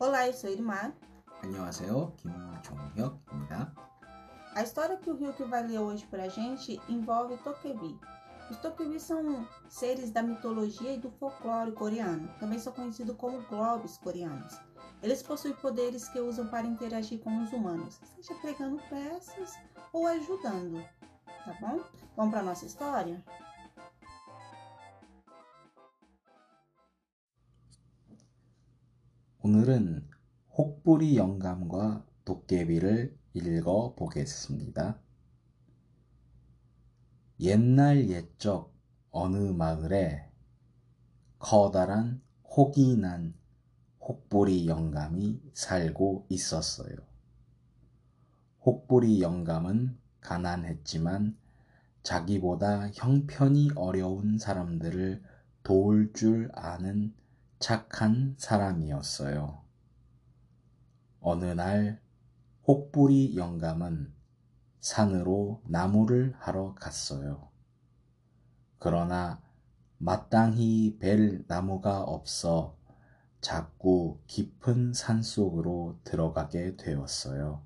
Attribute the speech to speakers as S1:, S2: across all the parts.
S1: Olá, eu sou Irmã.
S2: 안녕하세요. 김종혁입니다.
S1: A história que o Ryuk vai ler hoje pra gente envolve Tokebi. Os Tokebi são seres da mitologia e do folclore coreano. Também são conhecidos como globes coreanos. Eles possuem poderes que usam para interagir com os humanos, seja pregando peças ou ajudando. Tá bom? Vamos para nossa história?
S2: 오늘은 혹부리 영감과 도깨비를 읽어 보겠습니다. 옛날 옛적 어느 마을에 커다란 혹이 난 혹부리 영감이 살고 있었어요. 혹부리 영감은 가난했지만 자기보다 형편이 어려운 사람들을 도울 줄 아는 착한 사람이었어요. 어느 날 혹부리 영감은 산으로 나무를 하러 갔어요. 그러나 마땅히 벨 나무가 없어 자꾸 깊은 산 속으로 들어가게 되었어요.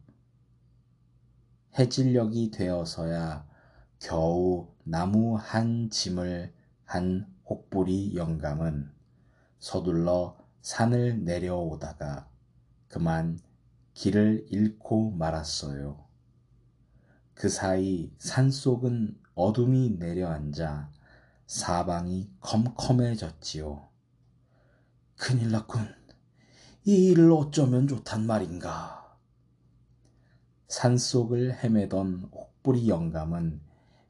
S2: 해질녘이 되어서야 겨우 나무 한 짐을 한 혹부리 영감은 서둘러 산을 내려오다가 그만 길을 잃고 말았어요. 그 사이 산 속은 어둠이 내려앉아 사방이 컴컴해졌지요. 큰일 났군. 이 일을 어쩌면 좋단 말인가. 산 속을 헤매던 혹부리 영감은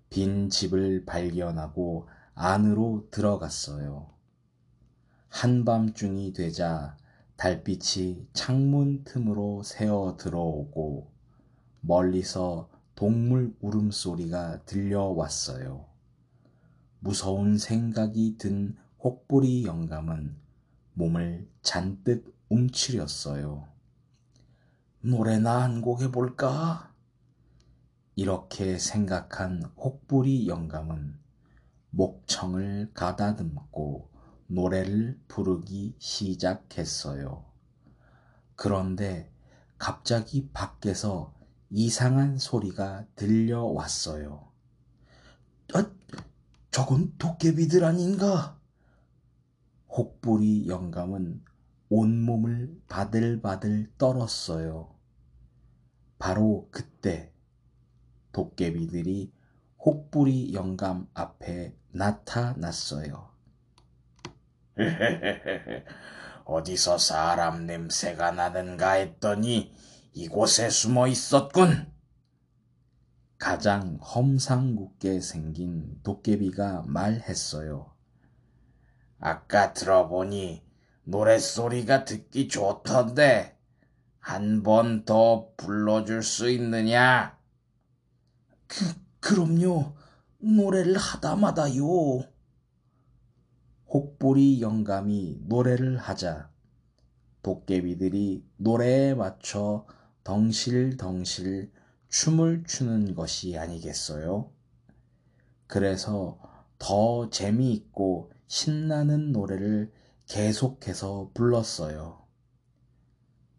S2: 빈 집을 발견하고 안으로 들어갔어요. 한밤중이 되자 달빛이 창문 틈으로 새어 들어오고 멀리서 동물 울음소리가 들려왔어요. 무서운 생각이 든 혹부리 영감은 몸을 잔뜩 움츠렸어요. 노래나 한 곡 해볼까? 이렇게 생각한 혹부리 영감은 목청을 가다듬고 노래를 부르기 시작했어요. 그런데 갑자기 밖에서 이상한 소리가 들려왔어요. 아, 저건 도깨비들 아닌가? 혹부리 영감은 온몸을 바들바들 떨었어요. 바로 그때 도깨비들이 혹부리 영감 앞에 나타났어요. 어디서 사람 냄새가 나는가 했더니 이곳에 숨어 있었군. 가장 험상궂게 생긴 도깨비가 말했어요. 아까 들어보니 노랫소리가 듣기 좋던데 한 번 더 불러줄 수 있느냐? 그, 그럼요. 노래를 하다마다요. 혹부리 영감이 노래를 하자 도깨비들이 노래에 맞춰 덩실덩실 춤을 추는 것이 아니겠어요? 그래서 더 재미있고 신나는 노래를 계속해서 불렀어요.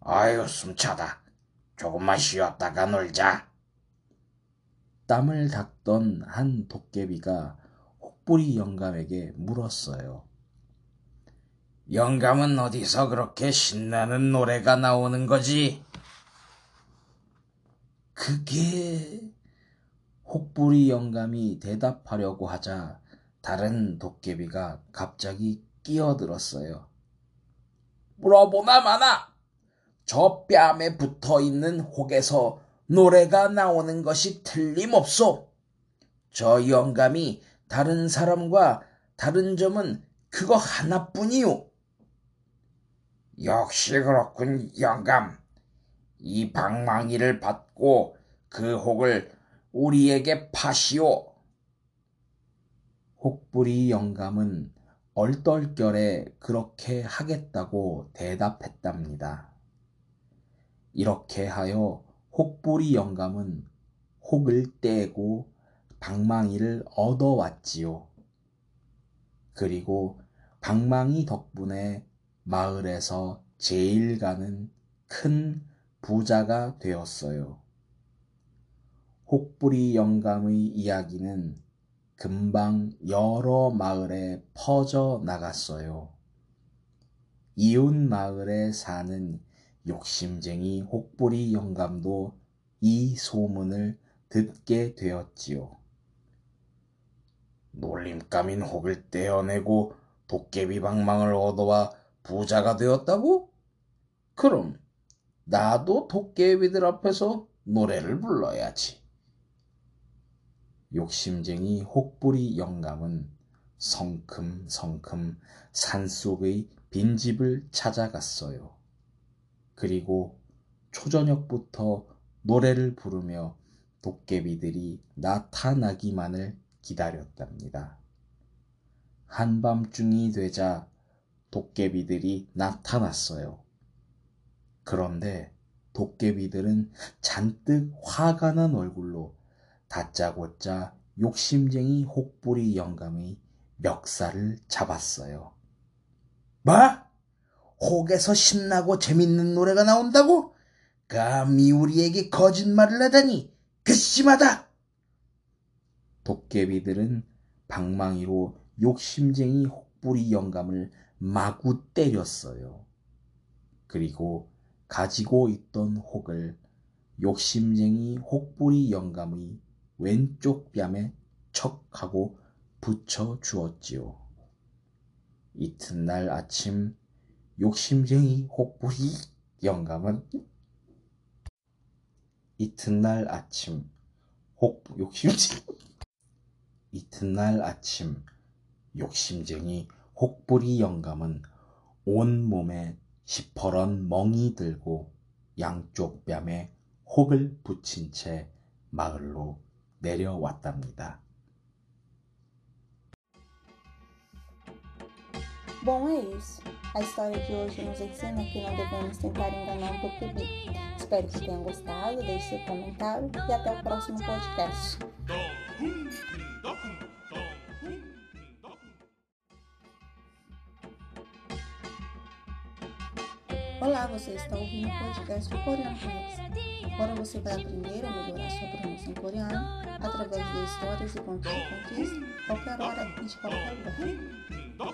S2: 아유, 숨차다. 조금만 쉬었다가 놀자. 땀을 닦던 한 도깨비가 혹부리 영감에게 물었어요. 영감은 어디서 그렇게 신나는 노래가 나오는 거지? 그게 혹부리 영감이 대답하려고 하자 다른 도깨비가 갑자기 끼어들었어요. 물어보나 마나 저 뺨에 붙어 있는 혹에서 노래가 나오는 것이 틀림없소. 저 영감이 다른 사람과 다른 점은 그거 하나뿐이요. 역시 그렇군, 영감. 이 방망이를 받고 그 혹을 우리에게 파시오. 혹부리 영감은 얼떨결에 그렇게 하겠다고 대답했답니다. 이렇게 하여 혹부리 영감은 혹을 떼고 방망이를 얻어왔지요. 그리고 방망이 덕분에 마을에서 제일 가는 큰 부자가 되었어요. 혹부리 영감의 이야기는 금방 여러 마을에 퍼져 나갔어요. 이웃 마을에 사는 욕심쟁이 혹부리 영감도 이 소문을 듣게 되었지요. 놀림감인 혹을 떼어내고 도깨비 방망을 얻어와 부자가 되었다고? 그럼 나도 도깨비들 앞에서 노래를 불러야지. 욕심쟁이 혹부리 영감은 성큼성큼 산속의 빈집을 찾아갔어요. 그리고 초저녁부터 노래를 부르며 도깨비들이 나타나기만을 기다렸답니다. 한밤중이 되자 도깨비들이 나타났어요. 그런데 도깨비들은 잔뜩 화가 난 얼굴로 다짜고짜 욕심쟁이 혹부리 영감의 멱살을 잡았어요. 뭐? 혹에서 신나고 재밌는 노래가 나온다고? 감히 우리에게 거짓말을 하다니 괘씸하다! 도깨비들은 방망이로 욕심쟁이 혹부리 영감을 마구 때렸어요. 그리고 가지고 있던 혹을 욕심쟁이 혹부리 영감의 왼쪽 뺨에 척 하고 붙여 주었지요. 이튿날 아침 욕심쟁이 혹부리 영감은 이튿날 아침 혹 욕심쟁이 이튿날 아침 욕심쟁이 혹부리 영감은 온 몸에 시퍼런 멍이 들고 양쪽 뺨에 혹을 붙인 채 마을로 내려왔답니다.
S1: Bom, é isso. A história de hoje nos ensina que não devemos tentar enganar um tucubi. Espero que tenham gostado, deixe seu comentário e até o próximo podcast. Você está ouvindo o podcast do Coreano Conversa. Agora você vai aprender a melhorar sua pronúncia em coreano através de histórias e contos infantis, qualquer hora e de qualquer lugar.